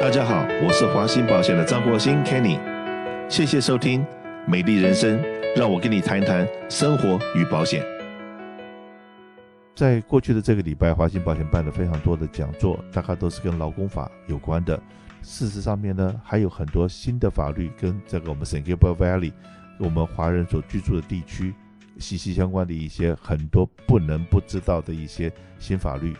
大家好，我是华兴保险的张国兴 Kenny，谢谢收听《美丽人生》，让我跟你谈一谈生活与保险。在过去的这个礼拜，华兴保险办了非常多的讲座，大概都是跟劳工法有关的。事实上面呢，还有很多新的法律跟这个我们 San Gabriel Valley，我们华人所居住的地区息息相关的一些很多不能不知道的一些新法律、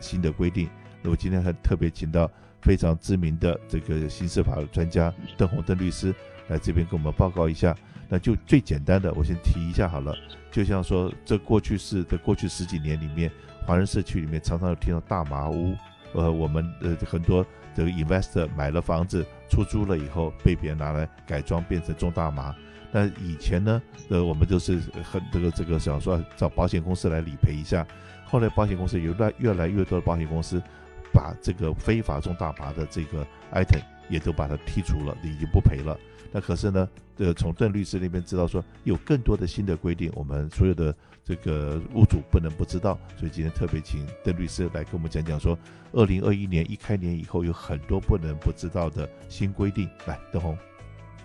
新的规定。那我今天还特别请到非常知名的这个刑事法律专家邓红邓律师来这边跟我们报告一下。那就最简单的，我先提一下好了。就像说，这过去式的过去十几年里面，华人社区里面常常有听到大麻屋，呃，我们呃很多这个 investor 买了房子出租了以后，被别人拿来改装变成种大麻。那以前呢，呃，我们就是很这个这个想说找保险公司来理赔一下。后来保险公司有越越来越多的保险公司把这个非法种大麻的这个 item 也都把它剔除了，已经不赔了。那可是呢，呃，从邓律师那边知道说有更多的新的规定，我们所有的这个屋主不能不知道，所以今天特别请邓律师来跟我们讲讲说，二零二一年一开年以后有很多不能不知道的新规定。来，邓红。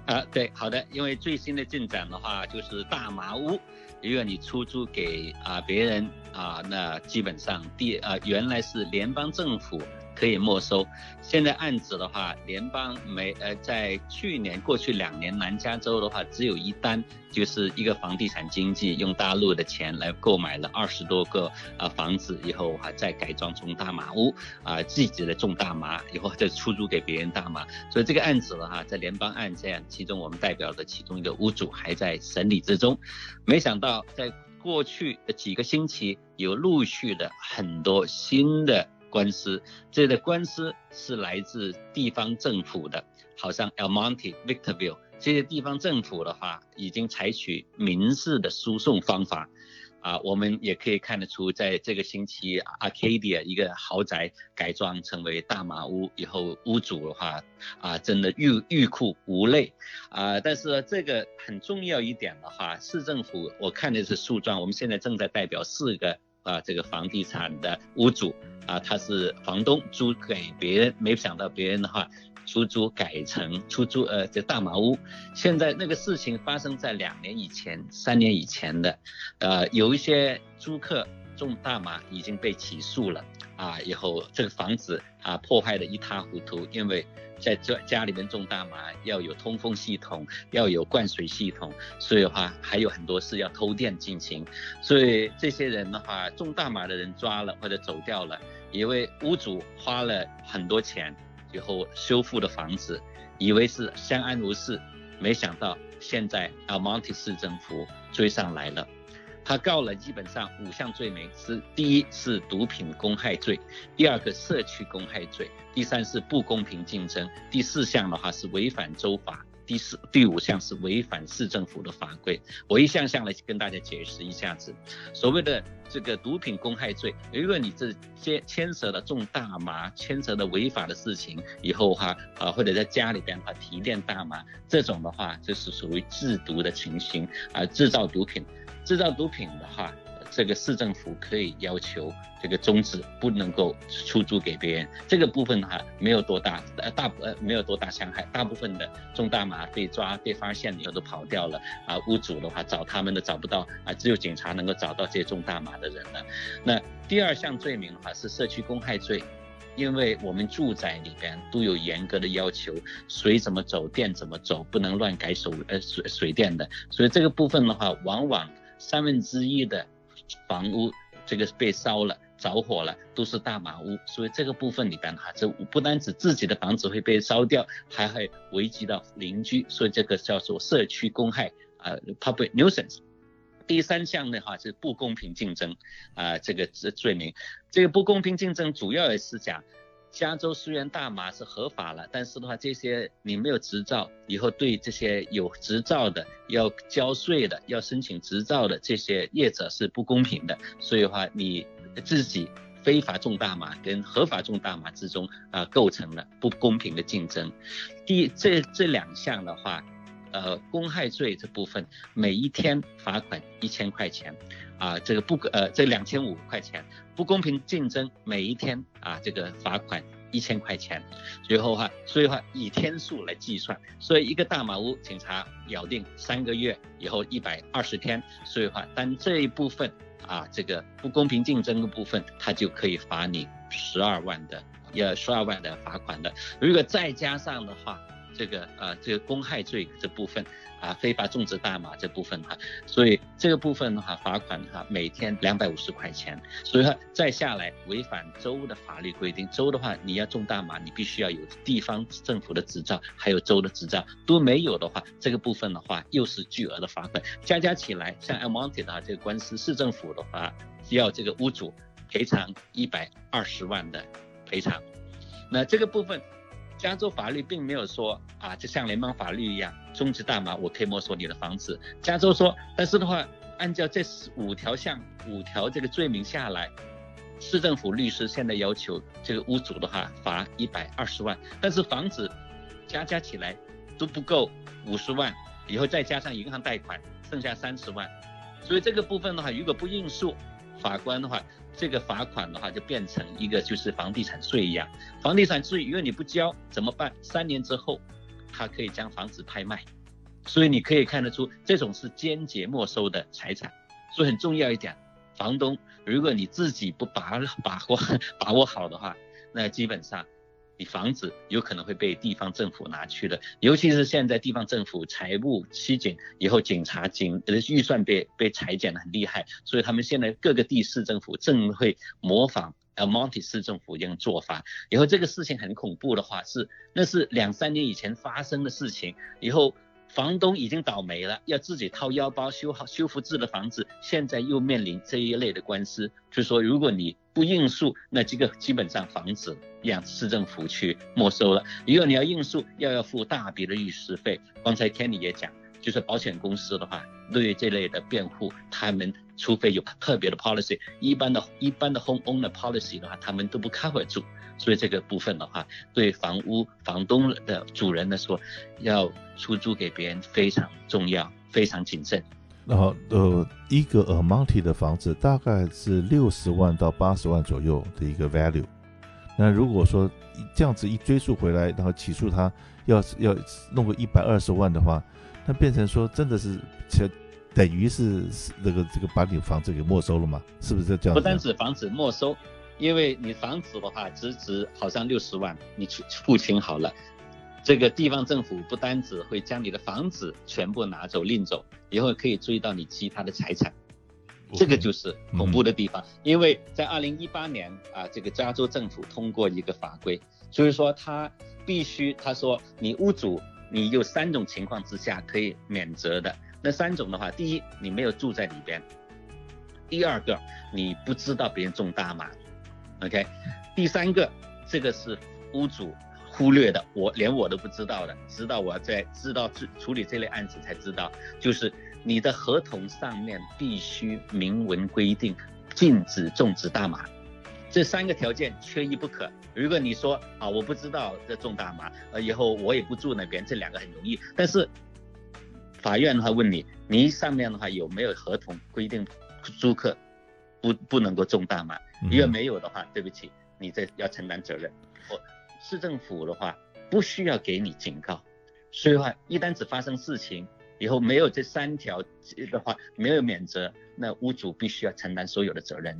啊，对，好的，因为最新的进展的话，就是大麻屋，如果你出租给啊别人啊，那基本上第啊原来是联邦政府。可以没收。现在案子的话，联邦没呃，在去年过去两年，南加州的话只有一单，就是一个房地产经纪用大陆的钱来购买了二十多个啊房子，以后还再改装成大麻屋啊，自己的种大麻，以后再出租给别人大麻。所以这个案子的话，在联邦案件，其中我们代表的其中一个屋主还在审理之中。没想到在过去的几个星期，有陆续的很多新的。官司，这的官司是来自地方政府的，好像 El Monte、Victorville 这些地方政府的话，已经采取民事的诉讼方法。啊，我们也可以看得出，在这个星期，Arcadia 一个豪宅改装成为大麻屋以后，屋主的话，啊，真的欲欲哭无泪。啊，但是这个很重要一点的话，市政府我看的是诉状，我们现在正在代表四个。啊，这个房地产的屋主啊，他是房东租给别人，没想到别人的话出租改成出租呃这大麻屋。现在那个事情发生在两年以前、三年以前的，呃，有一些租客种大麻已经被起诉了啊，以后这个房子啊破坏得一塌糊涂，因为。在这家里面种大麻要有通风系统，要有灌水系统，所以的话还有很多事要偷电进行，所以这些人的话种大麻的人抓了或者走掉了，因为屋主花了很多钱以后修复的房子，以为是相安无事，没想到现在 El Monte 市政府追上来了。他告了基本上五项罪名，是第一是毒品公害罪，第二个社区公害罪，第三是不公平竞争，第四项的话是违反州法，第四第五项是违反市政府的法规。我一项项来跟大家解释一下子，所谓的这个毒品公害罪，如果你这牵牵涉了种大麻，牵涉了违法的事情以后哈啊，或者在家里边啊提炼大麻，这种的话就是属于制毒的情形啊，制造毒品。制造毒品的话，这个市政府可以要求这个终止，不能够出租给别人。这个部分哈，没有多大，呃，大呃没有多大伤害。大部分的中大麻被抓被发现以后都跑掉了啊，屋主的话找他们都找不到啊，只有警察能够找到这些中大麻的人了。那第二项罪名的话是社区公害罪，因为我们住宅里边都有严格的要求，水怎么走，电怎么走，不能乱改手呃水水电的，所以这个部分的话，往往。三分之一的房屋这个被烧了、着火了，都是大麻屋，所以这个部分里边哈，这不单指自己的房子会被烧掉，还会危及到邻居，所以这个叫做社区公害啊，public nuisance。第三项的话是不公平竞争啊，这个罪名，这个不公平竞争主要也是讲。加州虽然大麻是合法了，但是的话，这些你没有执照，以后对这些有执照的、要交税的、要申请执照的这些业者是不公平的。所以的话，你自己非法种大麻跟合法种大麻之中啊，构成了不公平的竞争。第这这两项的话，呃，公害罪这部分每一天罚款一千块钱。啊，这个不呃，这两千五块钱不公平竞争，每一天啊，这个罚款一千块钱，最后的话，所以话以天数来计算，所以一个大马屋警察咬定三个月以后一百二十天，所以话，但这一部分啊，这个不公平竞争的部分，他就可以罚你十二万的，要十二万的罚款的。如果再加上的话，这个呃这个公害罪这部分。啊，非法种植大麻这部分哈，所以这个部分的话，罚款哈，每天两百五十块钱。所以说再下来违反州的法律规定，州的话你要种大麻，你必须要有地方政府的执照，还有州的执照，都没有的话，这个部分的话又是巨额的罚款，加加起来，像 Almonte 的这个官司，市政府的话要这个屋主赔偿一百二十万的赔偿，那这个部分。加州法律并没有说啊，就像联邦法律一样，种植大麻我可以没收你的房子。加州说，但是的话，按照这五条项五条这个罪名下来，市政府律师现在要求这个屋主的话罚一百二十万，但是房子加加起来都不够五十万，以后再加上银行贷款，剩下三十万。所以这个部分的话，如果不应诉，法官的话。这个罚款的话就变成一个就是房地产税一样，房地产税如果你不交怎么办？三年之后，他可以将房子拍卖，所以你可以看得出这种是间接没收的财产，所以很重要一点，房东如果你自己不把把握 把握好的话，那基本上。你房子有可能会被地方政府拿去的，尤其是现在地方政府财务吃紧，以后警察警呃预算被被裁减的很厉害，所以他们现在各个地市政府正会模仿 Almonte 市政府这样做法，以后这个事情很恐怖的话是那是两三年以前发生的事情，以后。房东已经倒霉了，要自己掏腰包修好修复自己的房子，现在又面临这一类的官司，就是说如果你不应诉，那这个基本上房子让市政府去没收了；如果你要应诉，要要付大笔的律师费。刚才天理也讲，就是保险公司的话，对于这类的辩护，他们除非有特别的 policy，一般的一般的 home owner policy 的话，他们都不 cover 住。所以这个部分的话，对房屋房东的主人来说，要出租给别人非常重要，非常谨慎。然后呃，一个 Amonte 的房子大概是六十万到八十万左右的一个 value。那如果说这样子一追溯回来，然后起诉他要是要弄个一百二十万的话，那变成说真的是，其实等于是那个这个把你房子给没收了嘛？是不是这样？不单止房子没收。因为你房子的话，只值好像六十万，你去付清好了，这个地方政府不单只会将你的房子全部拿走拎走，以后可以追到你其他的财产，这个就是恐怖的地方。因为在二零一八年啊，这个加州政府通过一个法规，所以说他必须他说你屋主你有三种情况之下可以免责的，那三种的话，第一你没有住在里边，第二个你不知道别人种大麻。OK，第三个，这个是屋主忽略的，我连我都不知道的，直到我在知道处处理这类案子才知道，就是你的合同上面必须明文规定禁止种植大麻，这三个条件缺一不可。如果你说啊，我不知道这种大麻，呃，以后我也不住那边，这两个很容易。但是法院的话问你，你上面的话有没有合同规定租客不不能够种大麻？如果没有的话，对不起，你这要承担责任。我市政府的话不需要给你警告，所以话一旦只发生事情以后没有这三条的话，没有免责，那屋主必须要承担所有的责任。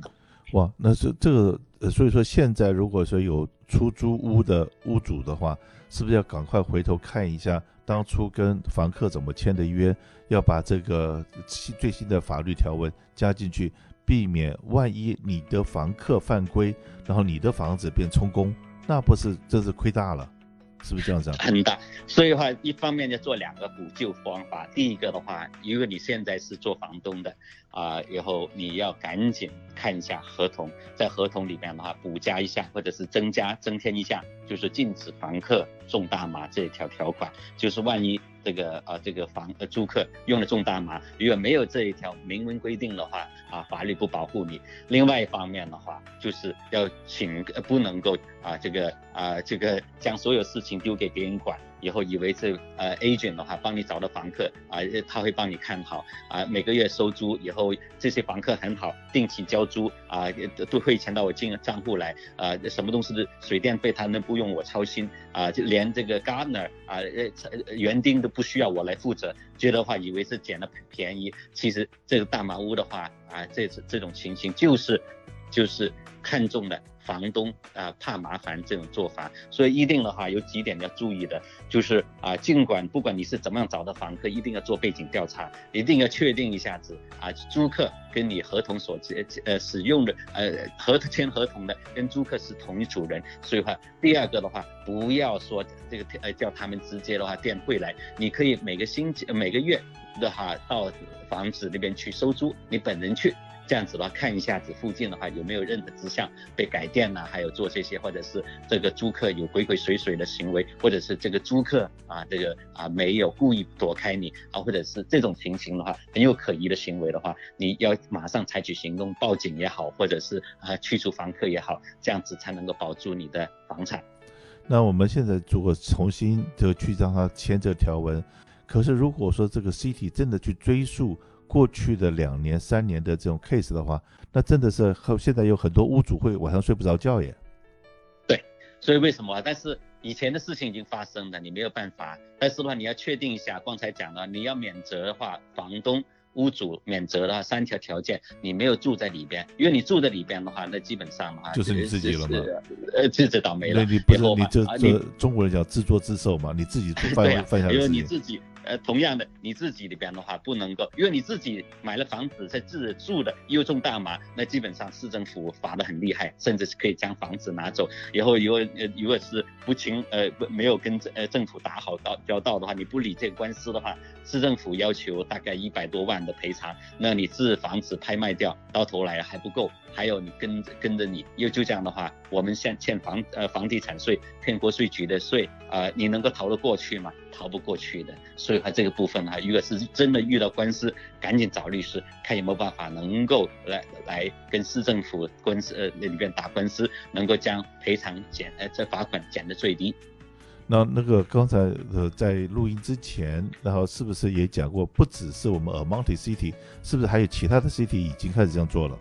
哇，那是这个，所以说现在如果说有出租屋的屋主的话，是不是要赶快回头看一下当初跟房客怎么签的约，要把这个最新的法律条文加进去。避免万一你的房客犯规，然后你的房子变充公，那不是真是亏大了，是不是这样子？很大，所以的话，一方面要做两个补救方法。第一个的话，如果你现在是做房东的啊，以后你要赶紧看一下合同，在合同里面的话补加一下，或者是增加增添一下，就是禁止房客种大麻这一条条款，就是万一。这个啊，这个房呃租客用了种大麻，如果没有这一条明文规定的话，啊，法律不保护你。另外一方面的话，就是要请不能够啊，这个啊，这个将所有事情丢给别人管，以后以为是呃 agent 的话帮你找到房客啊，他会帮你看好啊，每个月收租以后这些房客很好，定期交租啊，都汇钱到我金账户来啊，什么东西的水电费他们不用我操心啊，就连这个 gardener 啊呃园丁都不需要我来负责，觉得话以为是捡了便宜，其实这个大麻屋的话啊，这这种情形就是就是看中了。房东啊怕麻烦这种做法，所以一定的话有几点要注意的，就是啊尽管不管你是怎么样找的房客，一定要做背景调查，一定要确定一下子啊租客跟你合同所呃使用的呃合同签合同的跟租客是同一组人，所以话第二个的话不要说这个呃叫他们直接的话电汇来，你可以每个星期每个月的话到房子那边去收租，你本人去。这样子的话，看一下子附近的话有没有任何迹象被改电呐、啊，还有做这些，或者是这个租客有鬼鬼祟祟的行为，或者是这个租客啊，这个啊没有故意躲开你啊，或者是这种情形的话很有可疑的行为的话，你要马上采取行动，报警也好，或者是啊驱逐房客也好，这样子才能够保住你的房产。那我们现在如果重新就去让他签这条文，可是如果说这个 C T 真的去追溯。过去的两年、三年的这种 case 的话，那真的是和现在有很多屋主会晚上睡不着觉耶。对，所以为什么？但是以前的事情已经发生了，你没有办法。但是的话，你要确定一下，刚才讲了，你要免责的话，房东、屋主免责的话，三条条件，你没有住在里边，因为你住在里边的话，那基本上的话就是你自己了嘛，呃，自己倒霉了。你不是你这这中国人讲自作自受嘛，你自己 犯犯下的事情。因为你自己。呃，同样的，你自己里边的话不能够，因为你自己买了房子在自己住的，又种大麻，那基本上市政府罚的很厉害，甚至是可以将房子拿走。以后如果呃如果是不清呃不没有跟呃政府打好道交道的话，你不理这个官司的话，市政府要求大概一百多万的赔偿，那你自房子拍卖掉，到头来还不够，还有你跟跟着你又就这样的话，我们现欠房呃房地产税，欠国税局的税啊、呃，你能够逃得过去吗？逃不过去的，所以话这个部分呢，如果是真的遇到官司，赶紧找律师，看有没有办法能够来来跟市政府官司呃那里边打官司，能够将赔偿减呃这罚款减得最低。那那个刚才呃在录音之前，然后是不是也讲过，不只是我们 Amonte City，是不是还有其他的 City 已经开始这样做了？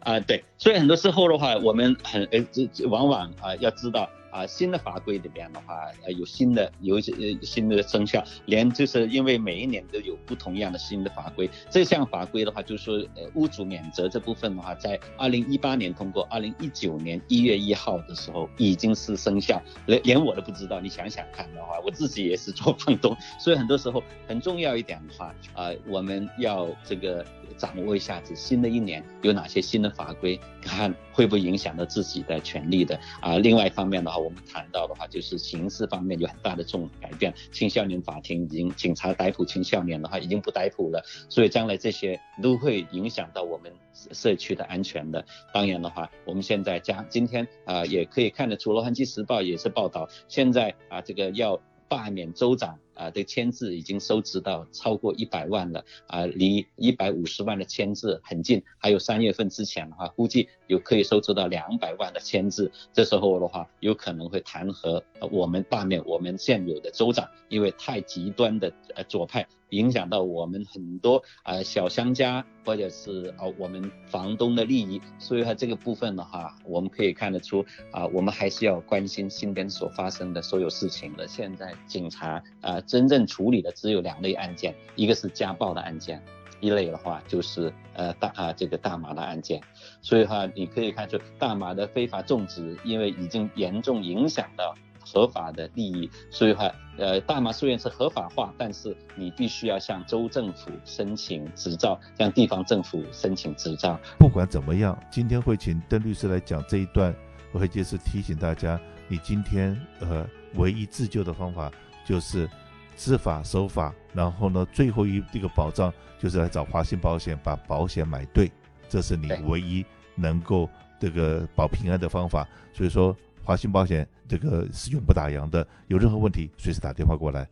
啊、呃，对，所以很多时候的话，我们很呃这往往啊、呃、要知道。啊，新的法规里边的话，呃，有新的有一些呃新的生效，连就是因为每一年都有不同样的新的法规。这项法规的话，就是说呃屋主免责这部分的话，在二零一八年通过，二零一九年一月一号的时候已经是生效，连连我都不知道。你想想看的话，我自己也是 做房东，所以很多时候很重要一点的话，啊、我们要这个掌握一下子新的一年有哪些新的法规，看会不会影响到自己的权利的啊。另外一方面的话。我们谈到的话，就是刑事方面有很大的这种改变，青少年法庭已经警察逮捕青少年的话已经不逮捕了，所以将来这些都会影响到我们社区的安全的。当然的话，我们现在将今天啊、也可以看得出，《洛杉矶时报》也是报道，现在啊、这个要。罢免州长啊的签字已经收集到超过一百万了啊，离一百五十万的签字很近。还有三月份之前的话，估计有可以收集到两百万的签字。这时候的话，有可能会弹劾我们罢免我们现有的州长，因为太极端的呃左派。影响到我们很多啊小商家或者是啊我们房东的利益，所以它这个部分的话，我们可以看得出啊，我们还是要关心身边所发生的所有事情的。现在警察啊真正处理的只有两类案件，一个是家暴的案件，一类的话就是呃大啊这个大麻的案件。所以哈，你可以看出大麻的非法种植，因为已经严重影响到。合法的利益，所以话，呃，大麻虽然是合法化，但是你必须要向州政府申请执照，向地方政府申请执照。不管怎么样，今天会请邓律师来讲这一段，我会就是提醒大家，你今天呃唯一自救的方法就是知法守法，然后呢，最后一这个保障就是来找华信保险，把保险买对，这是你唯一能够这个保平安的方法。所以说。华信保险这个是永不打烊的，有任何问题随时打电话过来。